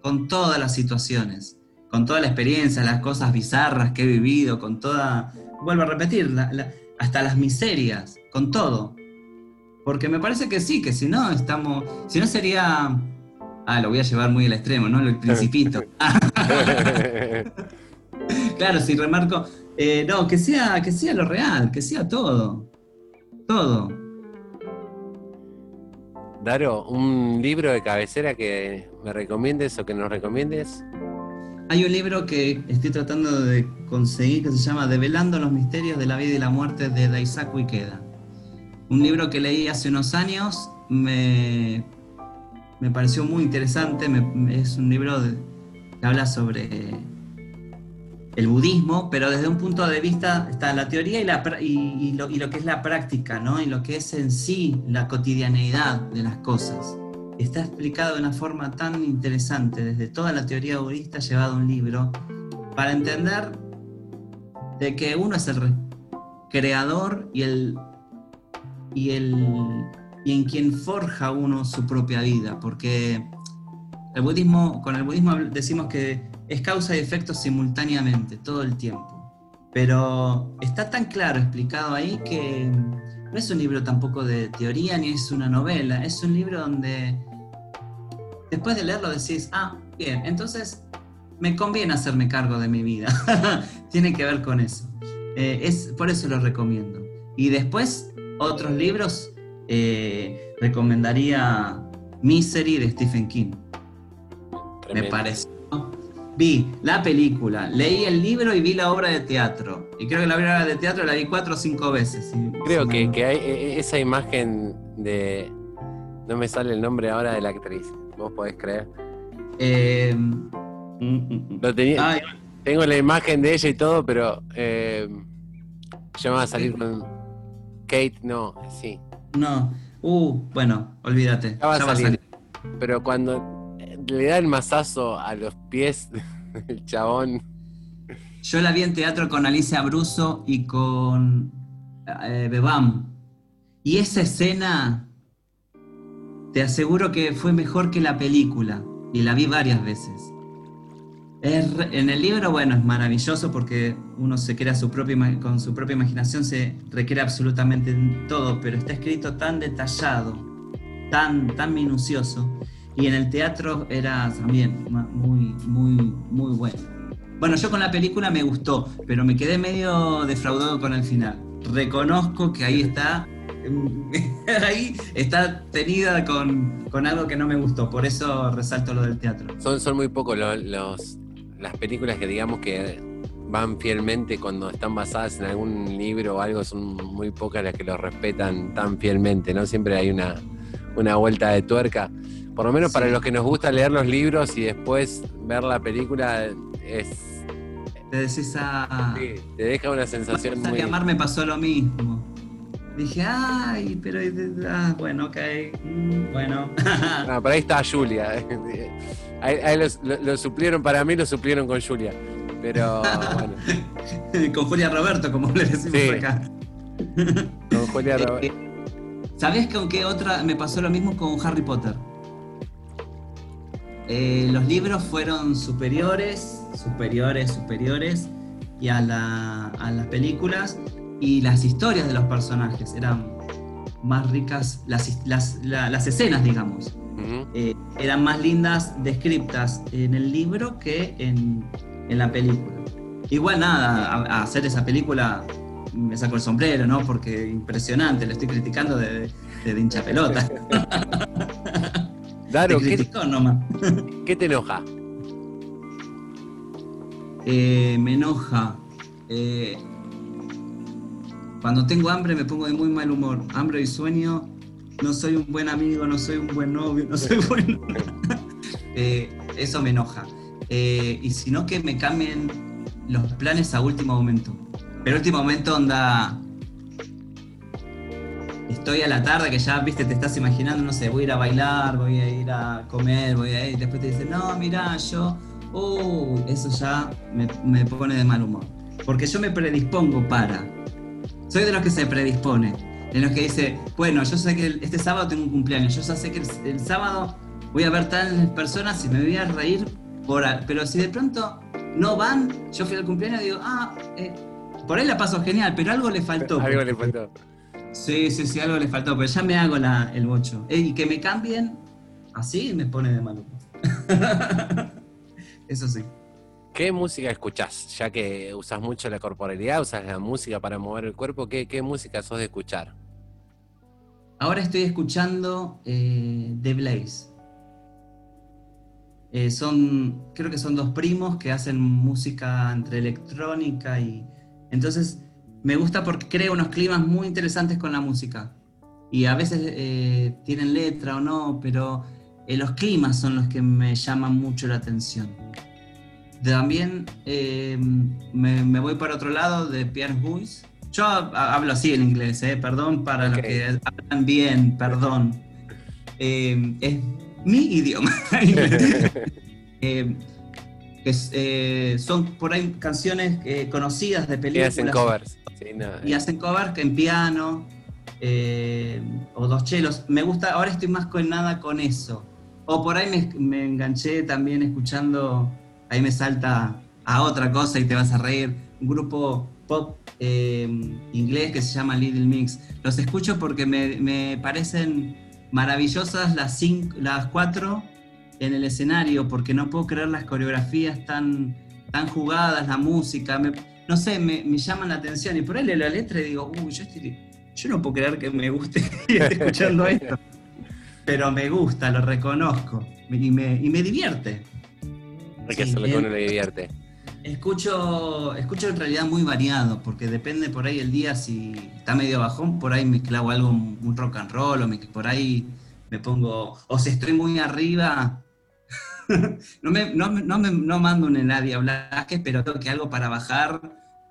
con todas las situaciones, con toda la experiencia, las cosas bizarras que he vivido, con toda, vuelvo a repetir, hasta las miserias, con todo. Porque me parece que sí, que si no estamos, si no sería, ah, lo voy a llevar muy al extremo, ¿no? El principito. claro, si remarco, eh, no, que sea, que sea lo real, que sea todo. Todo. Daro, ¿un libro de cabecera que me recomiendes o que nos recomiendes? Hay un libro que estoy tratando de conseguir que se llama Develando los misterios de la vida y la muerte de Daisaku Ikeda. Un libro que leí hace unos años, me, me pareció muy interesante, es un libro que habla sobre el budismo, pero desde un punto de vista está la teoría y, la, y, lo, y, lo, que es la práctica, ¿no? y lo que es en sí la cotidianeidad de las cosas está explicado de una forma tan interesante desde toda la teoría budista llevado a un libro para entender de que uno es el creador y el y el y en quien forja uno su propia vida porque el budismo con el budismo decimos que es causa y efecto simultáneamente todo el tiempo. Pero está tan claro explicado ahí que no es un libro tampoco de teoría ni es una novela, es un libro donde después de leerlo decís, ah, bien, entonces me conviene hacerme cargo de mi vida. Tiene que ver con eso. Eh, es, por eso lo recomiendo. Y después, otros libros, eh, recomendaría Misery de Stephen King. Me pareció. Vi la película, leí el libro y vi la obra de teatro. Y creo que la obra de teatro la vi cuatro o cinco veces. creo que, que hay e, e, esa imagen de. No me sale el nombre ahora de la actriz vos podés creer. Eh, Lo tenía, tengo la imagen de ella y todo, pero eh, ya va a salir con Kate, no, sí. No, uh, bueno, olvídate. Ya va, a, salir. Pero cuando le da el mazazo a los pies del chabón. Yo la vi en teatro con Alicia Bruso y con eh, Bebam. Y esa escena te aseguro que fue mejor que la película y la vi varias veces. en el libro, bueno, es maravilloso porque uno se crea su propia, con su propia imaginación, se requiere absolutamente todo, pero está escrito tan detallado, tan, tan minucioso. Y en el teatro era también muy, muy, muy bueno. Bueno, yo con la película me gustó, pero me quedé medio defraudado con el final. Reconozco que ahí está ahí está tenida con, algo que no me gustó, por eso resalto lo del teatro. Son, son muy pocos los, las películas que digamos que van fielmente cuando están basadas en algún libro o algo, son muy pocas las que lo respetan tan fielmente, ¿no? Siempre hay una, una vuelta de tuerca. Por lo menos para los que nos gusta leer los libros y después ver la película es... Te decís a... Ah, te deja una sensación muy... amar me pasó lo mismo. Dije, ay, pero ah, bueno, ok, mm, bueno. no, por ahí está Julia. Ahí, lo, suplieron, para mí lo suplieron con Julia. Pero bueno. con Julia Roberto, como le decimos acá. con Julia eh, Roberto. ¿Sabés con qué otra me pasó lo mismo con Harry Potter? Eh, los libros fueron superiores, superiores, superiores, y a, la, a las películas y las historias de los personajes eran más ricas las, las, escenas, digamos. Eh, eran más lindas descriptas en el libro que en, en la película. Igual nada, a, hacer esa película me saco el sombrero, ¿no? Porque impresionante, le estoy criticando de, de, hincha pelota. Claro, ¿qué, nomás. ¿qué te enoja? Eh, me enoja. Eh, cuando tengo hambre me pongo de muy mal humor. Hambre y sueño, no soy un buen amigo, no soy un buen novio, no soy bueno. Eh, eso me enoja. y si no, que me cambien los planes a último momento. Pero último momento onda... Estoy a la tarde que ya, viste, te estás imaginando, no sé, voy a ir a bailar, voy a ir a comer, voy a ir, después te dicen, no, mira, yo, uh, eso ya me, me pone de mal humor. Porque yo me predispongo para. Soy de los que se predispone, de los que dice, bueno, yo sé que este sábado tengo un cumpleaños, yo ya sé que el, sábado voy a ver tales personas y me voy a reír por... Pero si de pronto no van, yo fui al cumpleaños y digo, ah, eh, por ahí la paso genial, pero algo le faltó. Algo le faltó. Sí, sí, sí, algo le faltó, pero ya me hago la, el bocho. y que me cambien así me pone de mal Eso sí. ¿Qué música escuchás? Ya que usas mucho la corporalidad, usas la música para mover el cuerpo, ¿qué, qué música sos de escuchar? Ahora estoy escuchando eh, The Blaze. Eh, son, creo que son dos primos que hacen música entre electrónica y... Entonces me gusta porque crea unos climas muy interesantes con la música. Y a veces eh, tienen letra o no, pero los climas son los que me llaman mucho la atención. También me, voy para otro lado de Pierre Boyce. Yo hablo así en inglés, perdón para los que hablan bien, perdón. es mi idioma. Eh, eh, son por ahí canciones eh, conocidas de películas. Y hacen covers. y hacen covers en piano o dos chelos. Me gusta, ahora estoy más con nada con eso. O por ahí me, me enganché también escuchando, ahí me salta a otra cosa y te vas a reír. Un grupo pop inglés que se llama Little Mix. Los escucho porque me, me parecen maravillosas las, cinco, las cuatro en el escenario, porque no puedo creer las coreografías tan, tan jugadas, la música, no sé, me, me, llaman la atención. Y por ahí leo la letra y digo, uy, yo, yo no puedo creer que me guste y esté escuchando esto. Pero me gusta, lo reconozco y me, y me divierte. Hay que hacerlo con le divierte. Escucho, escucho en realidad muy variado, porque depende por ahí el día, si está medio bajón, por ahí me clavo algo, un rock and roll, o me, por ahí me pongo, o si estoy muy arriba, no, me, no, no, me, no mando un nadie hablar, pero tengo que algo para bajar,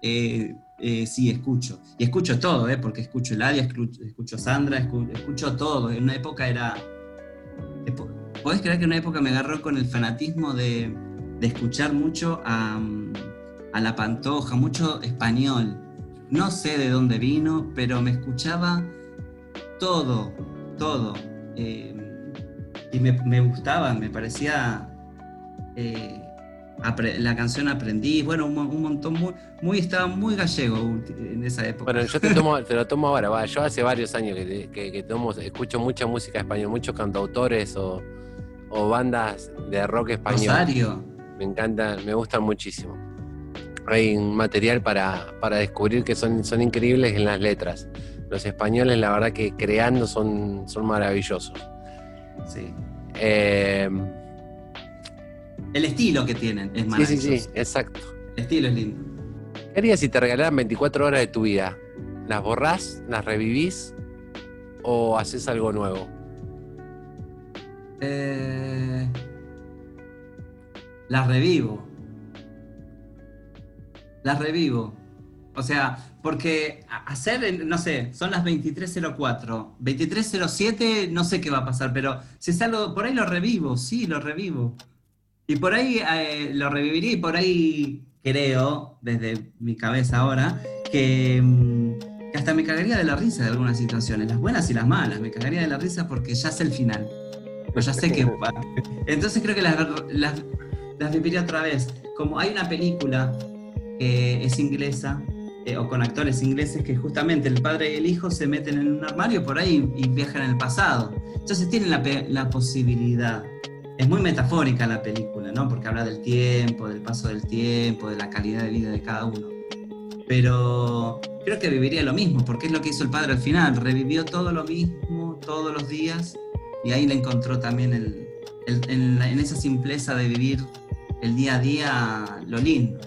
eh, eh, sí escucho. Y escucho todo, eh, porque escucho Eladia, escucho, escucho Sandra, escucho, escucho, todo. En una época era... ¿Podés creer que en una época me agarró con el fanatismo de de escuchar mucho a, La Pantoja, mucho español. No sé de dónde vino, pero me escuchaba todo, todo. Eh, y me, gustaba, me parecía eh, la canción aprendí, bueno, un, montón, muy, muy, estaba muy gallego en esa época. Bueno, yo te, tomo, te lo tomo ahora, yo hace varios años que, tomo, escucho mucha música española, muchos cantautores o, o bandas de rock español. Rosario me encanta, me gustan muchísimo. Hay un material para, descubrir que son, son increíbles en las letras. Los españoles, la verdad que creando son, son maravillosos. Sí. Eh, el estilo que tienen es maravilloso. Sí, sí, sí, exacto. El estilo es lindo. ¿Qué harías si te regalaran 24 horas de tu vida? ¿Las borrás? ¿Las revivís? ¿O haces algo nuevo? Eh, las revivo. Las revivo. O sea, porque hacer, no sé, son las 23.04, 23.07 no sé qué va a pasar, pero si es algo, por ahí lo revivo, sí, lo revivo. Y por ahí eh, lo reviviría y por ahí creo, desde mi cabeza ahora, que, mm, que, hasta me cagaría de la risa de algunas situaciones, las buenas y las malas, me cagaría de la risa porque ya sé el final. Pues ya sé que... Entonces creo que las viviría otra vez. Como hay una película que es inglesa, eh, o con actores ingleses que justamente el padre y el hijo se meten en un armario por ahí y viajan en el pasado. Entonces tienen la, la posibilidad. Es muy metafórica la película, ¿no? Porque habla del tiempo, del paso del tiempo, de la calidad de vida de cada uno. Pero creo que viviría lo mismo, porque es lo que hizo el padre al final. Revivió todo lo mismo todos los días y ahí le encontró también el, en, esa simpleza de vivir el día a día lo lindo.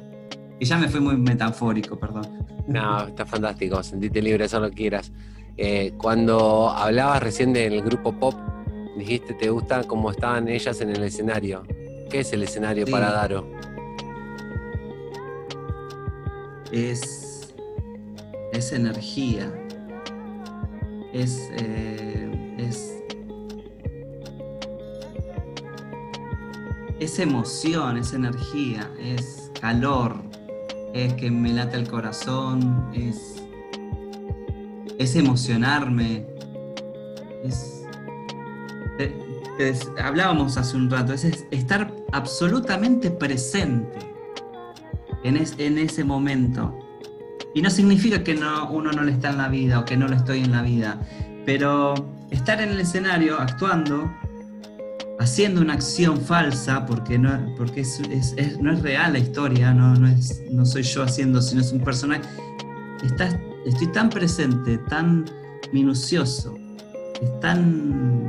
Y ya me fui muy metafórico, perdón. No, está fantástico, sentite libre, eso lo quieras. Eh, cuando hablabas recién del grupo pop, dijiste te gusta cómo estaban ellas en el escenario. ¿Qué es el escenario para Daro? Es, es energía, es, eh, es es emoción, es energía, es calor, es que me late el corazón, es, es emocionarme, es, hablábamos hace un rato, es, estar absolutamente presente en, en, ese momento. Y no significa que no, uno no le está en la vida o que no lo estoy en la vida, pero estar en el escenario actuando haciendo una acción falsa, porque no, porque es, no es real la historia, no, no, es, no soy yo haciendo, sino es un personaje. Está, estoy tan presente, tan minucioso, es tan...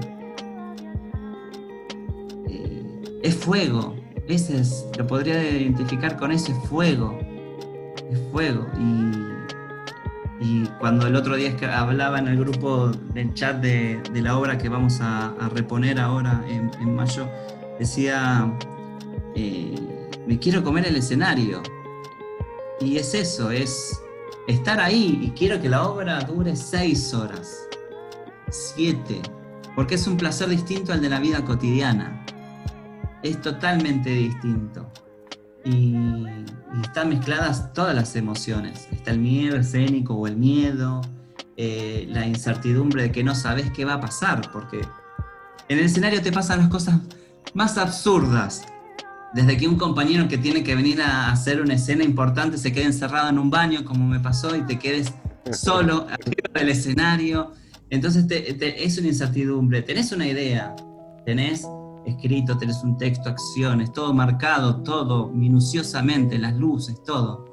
Eh, es fuego, ese es, lo podría identificar con ese fuego, es fuego. Y y cuando el otro día hablaba en el grupo del chat de, la obra que vamos a, reponer ahora en, mayo, decía, eh, me quiero comer el escenario. Y es eso, es estar ahí y quiero que la obra dure seis horas, siete, porque es un placer distinto al de la vida cotidiana. Es totalmente distinto y, están mezcladas todas las emociones. Está el miedo escénico o el miedo, eh, la incertidumbre de que no sabes qué va a pasar, porque en el escenario te pasan las cosas más absurdas. Desde que un compañero que tiene que venir a hacer una escena importante se quede encerrado en un baño, como me pasó, y te quedes solo arriba del escenario. Entonces es una incertidumbre. Tenés una idea, tenés escrito, tenés un texto, acciones, todo marcado, todo minuciosamente, las luces, todo.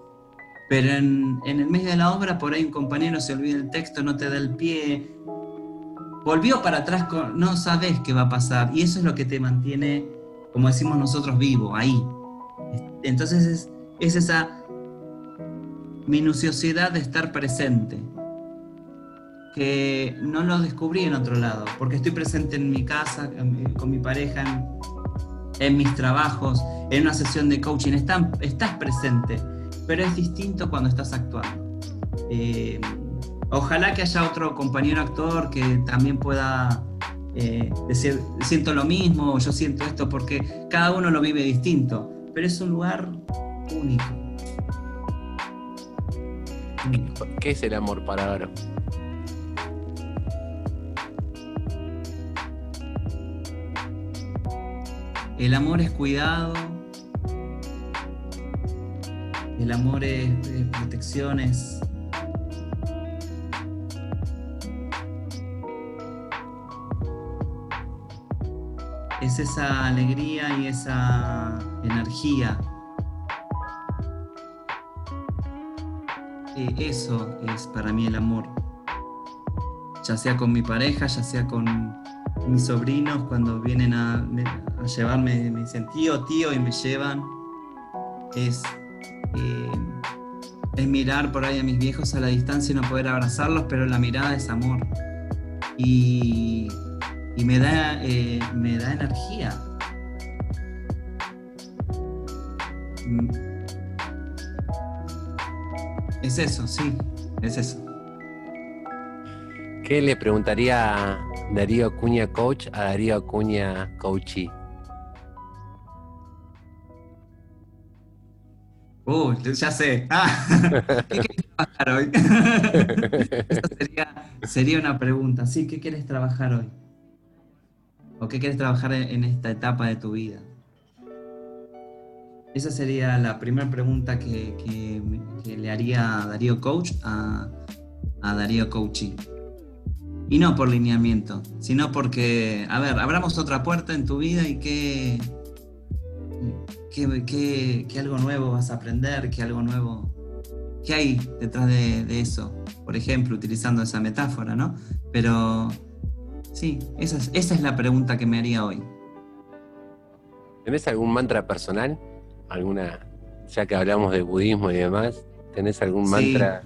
Pero en, el medio de la obra, por ahí un compañero se olvida el texto, no te da el pie, volvió para atrás, no sabes qué va a pasar. Y eso es lo que te mantiene, como decimos nosotros, vivo, ahí. Entonces es, es esa minuciosidad de estar presente no lo descubrí en otro lado, porque estoy presente en mi casa, con mi pareja, en, mis trabajos, en una sesión de coaching, estás, presente, pero es distinto cuando estás actuando. Eh, ojalá que haya otro compañero actor que también pueda eh, decir, siento lo mismo, yo siento esto, porque cada uno lo vive distinto, pero es un lugar único. ¿Qué es el amor para Aro? El amor es cuidado, el amor es, protección, es, esa alegría y esa energía. Eh, eso es para mí el amor. Ya sea con mi pareja, ya sea con mis sobrinos cuando vienen a, llevarme, me dicen tío, tío, y me llevan. Es, eh, es mirar por ahí a mis viejos a la distancia y no poder abrazarlos, pero la mirada es amor. Y, me, da, eh, me da energía. Mm. Es eso, sí, es eso. ¿Qué le preguntaría Darío Acuña Coach a Darío Acuña Coachy? Uh, ya sé. Ah, ¿Qué quieres trabajar hoy? Esa sería, sería, una pregunta. Sí, ¿qué quieres trabajar hoy? ¿O qué quieres trabajar en esta etapa de tu vida? esa sería la primera pregunta que, le haría Darío Coach a, Darío Coaching. Y no por lineamiento, sino porque, a ver, abramos otra puerta en tu vida y qué, qué, algo nuevo vas a aprender, qué algo nuevo, qué hay detrás de, eso. Por ejemplo, utilizando esa metáfora, ¿no? Pero sí, esa es, esa es la pregunta que me haría hoy. ¿Tenés algún mantra personal? ¿Alguna, ya que hablamos de budismo y demás, ¿tenés algún mantra?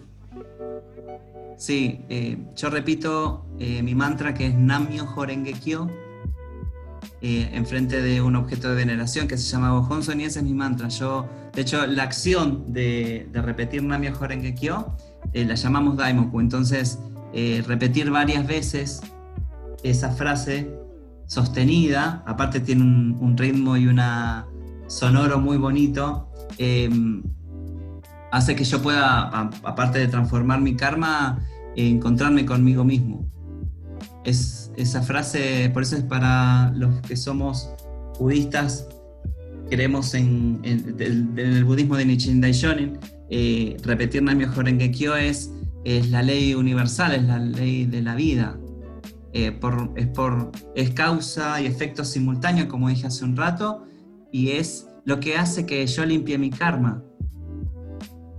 Sí, eh, yo repito eh, mi mantra que es Namyo Horenge Kyo, eh, enfrente de un objeto de veneración que se llama Bojonson y ese es mi mantra. Yo, de hecho, la acción de, repetir Namyo Horenge Kyo la llamamos Daimoku, entonces repetir varias veces esa frase sostenida, aparte tiene un, ritmo y una sonoro muy bonito, hace que yo pueda, aparte de transformar mi karma, encontrarme conmigo mismo. Es, esa frase, por eso es para los que somos budistas, creemos en, el budismo de Nichiren Daishonin, eh, repetir Namyo Horenge Kyo es, es la ley universal, es la ley de la vida. Eh, por, es, por, es causa y efecto simultáneo, como dije hace un rato, y es lo que hace que yo limpie mi karma.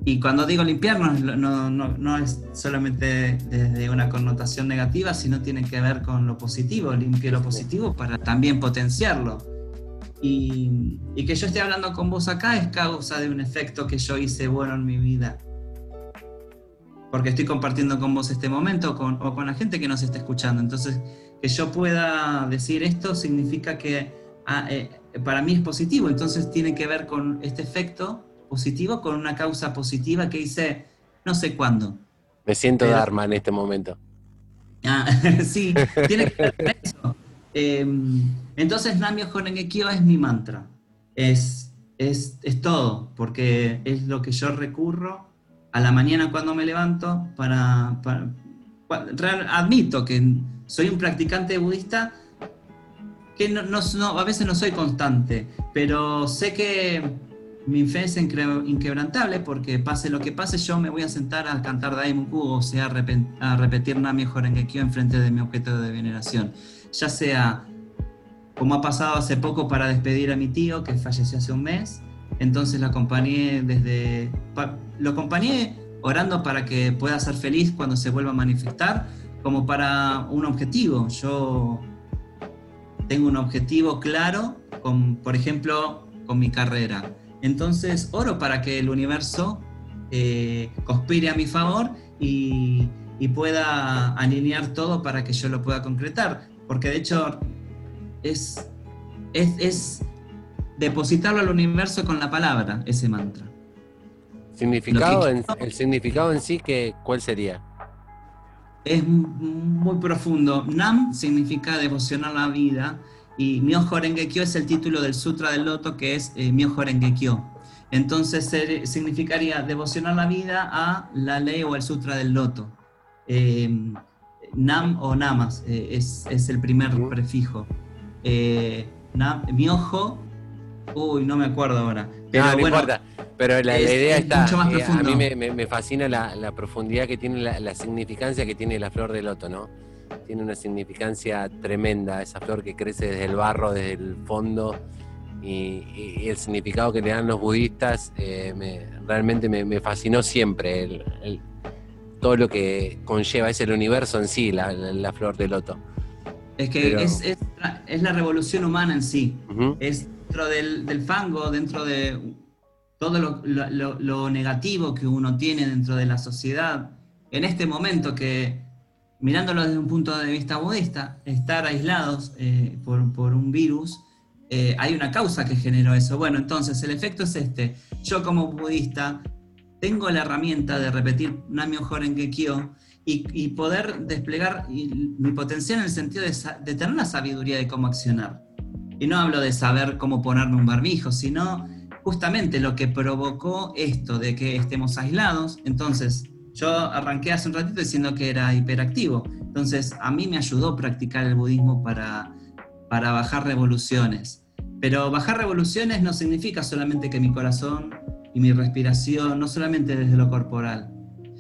Y cuando digo limpiar no, no, es solamente desde una connotación negativa, sino tiene que ver con lo positivo, limpio lo positivo para también potenciarlo. Y, y, que yo esté hablando con vos acá es causa de un efecto que yo hice bueno en mi vida porque estoy compartiendo con vos este momento o con la gente que nos está escuchando. Entonces, que yo pueda decir esto significa que ah, eh, para mí es positivo, entonces tiene que ver con este efecto positivo, con una causa positiva que hice no sé cuándo. Me siento Dharma en este momento. Ah, sí, tiene que ver con eso. Em, entonces, Namio Honengekyo es mi mantra. Es, es, es todo, porque es lo que yo recurro a la mañana cuando me levanto para, admito que soy un practicante budista que no, a veces no soy constante, pero sé que mi fe es inquebrantable porque pase lo que pase, yo me voy a sentar a cantar Daimoku o sea, a, repetir Nami Horengekyo en frente de mi objeto de veneración. Ya sea como ha pasado hace poco para despedir a mi tío que falleció hace un mes, entonces lo acompañé desde. Lo acompañé orando para que pueda ser feliz cuando se vuelva a manifestar, como para un objetivo. Yo tengo un objetivo claro, con, por ejemplo, con mi carrera. Entonces oro para que el universo eh, conspire a mi favor y, pueda alinear todo para que yo lo pueda concretar. Porque de hecho es, es depositarlo al universo con la palabra, ese mantra. Significado el significado en sí, que, ¿cuál sería? Es muy profundo. Nam significa devocionar la vida y Myoho Renge es el título del Sutra del Loto que es eh, Myoho Renge Entonces significaría devocionar la vida a la ley o el Sutra del Loto. Eh, nam o Namas eh, es, es, el primer prefijo. Eh, nam, Myoho Uy, no me acuerdo ahora. Pero no, no importa. Pero la, idea está. Eh, a mí me, fascina la, profundidad que tiene, la, significancia que tiene la flor de loto, ¿no? Tiene una significancia tremenda, esa flor que crece desde el barro, desde el fondo. Y, el significado que le dan los budistas eh, realmente me, fascinó siempre. todo lo que conlleva es el universo en sí, la, flor de loto. Es que es, la revolución humana en sí. Es dentro del, fango, dentro de todo lo, negativo que uno tiene dentro de la sociedad, en este momento que, mirándolo desde un punto de vista budista, estar aislados eh, por, un virus, eh, hay una causa que generó eso. Bueno, entonces el efecto es este. Yo como budista tengo la herramienta de repetir Namyo Horen Kyo y, y poder desplegar mi potencial en el sentido de, de tener la sabiduría de cómo accionar. Y no hablo de saber cómo ponerme un barbijo, sino justamente lo que provocó esto de que estemos aislados. Entonces, yo arranqué hace un ratito diciendo que era hiperactivo. Entonces, a mí me ayudó practicar el budismo para, para bajar revoluciones. Pero bajar revoluciones no significa solamente que mi corazón y mi respiración, no solamente desde lo corporal,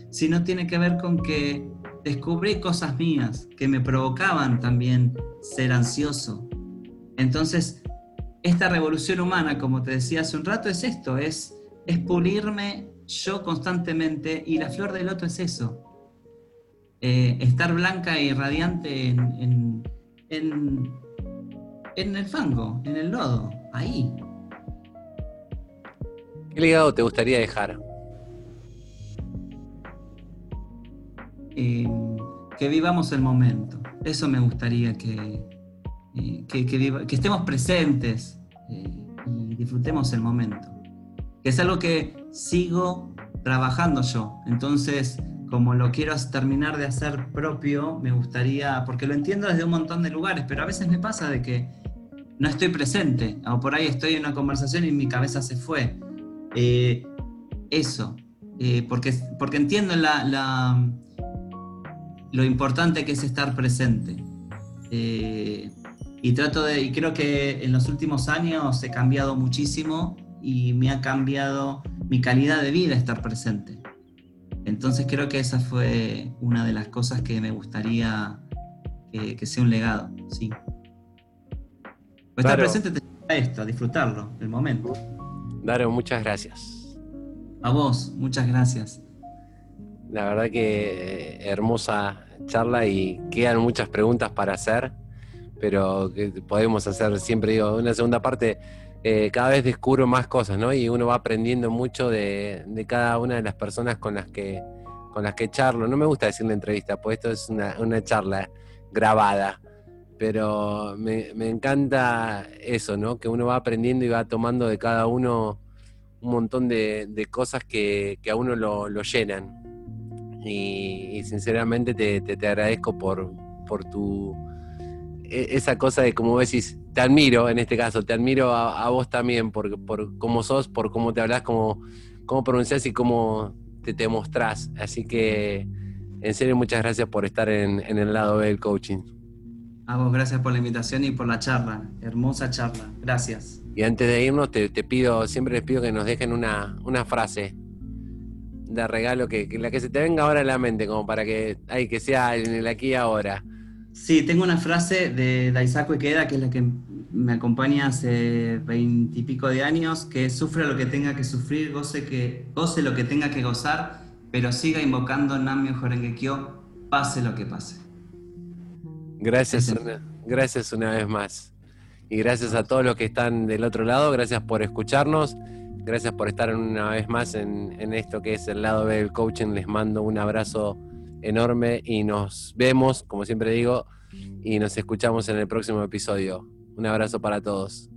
sino tiene que ver con que descubrí cosas mías que me provocaban también ser ansioso. Entonces, esta revolución humana, como te decía hace un rato, es esto, es, es pulirme yo constantemente y la flor del loto es eso. Eh, estar blanca y radiante en, en, en el fango, en el lodo, ahí. ¿Qué legado te gustaría dejar? Eh, que vivamos el momento. Eso me gustaría que, eh, que, estemos presentes y disfrutemos el momento. Que es algo que sigo trabajando yo. Entonces, como lo quiero terminar de hacer propio, me gustaría, porque lo entiendo desde un montón de lugares, pero a veces me pasa de que no estoy presente, o por ahí estoy en una conversación y mi cabeza se fue. eso, porque, porque entiendo la, lo importante que es estar presente. Eh, y trato de, y creo que en los últimos años he cambiado muchísimo y me ha cambiado mi calidad de vida estar presente. Entonces creo que esa fue una de las cosas que me gustaría que, sea un legado, sí. Pues estar presente te a esto, a disfrutarlo, el momento. Daro, muchas gracias. A vos, muchas gracias. La verdad que hermosa charla y quedan muchas preguntas para hacer, pero que podemos hacer siempre, digo, una segunda parte. Eh, cada vez descubro más cosas, ¿no? Y uno va aprendiendo mucho de, cada una de las personas con las que con las que charlo. No me gusta decir la entrevista, pues esto es una, charla grabada. Pero me, encanta eso, ¿no? Que uno va aprendiendo y va tomando de cada uno un montón de, cosas que, a uno lo, llenan y, sinceramente te, agradezco por, por tu esa cosa de como decís, te admiro en este caso, te admiro a, vos también por, por cómo sos, por cómo te hablas, cómo, cómo pronunciás y cómo te, te mostrás. Así que en serio muchas gracias por estar en, el lado del coaching. A vos gracias por la invitación y por la charla, hermosa charla, gracias. Y antes de irnos te, te pido, siempre les pido que nos dejen una, una frase de regalo que, la que se te venga ahora a la mente, como para que, ay, que sea en el aquí y ahora. Sí, tengo una frase de Daisaku Ikeda, que es la que me acompaña hace veintipico de años, que sufre lo que tenga que sufrir, goce, que, goce lo que tenga que gozar, pero siga invocando Namio Horengekyo, pase lo que pase. Gracias una, gracias una vez más. Y gracias a todos los que están del otro lado, gracias por escucharnos. Gracias por estar una vez más en, esto que es el lado B del coaching. Les mando un abrazo enorme y nos vemos, como siempre digo, y nos escuchamos en el próximo episodio. Un abrazo para todos.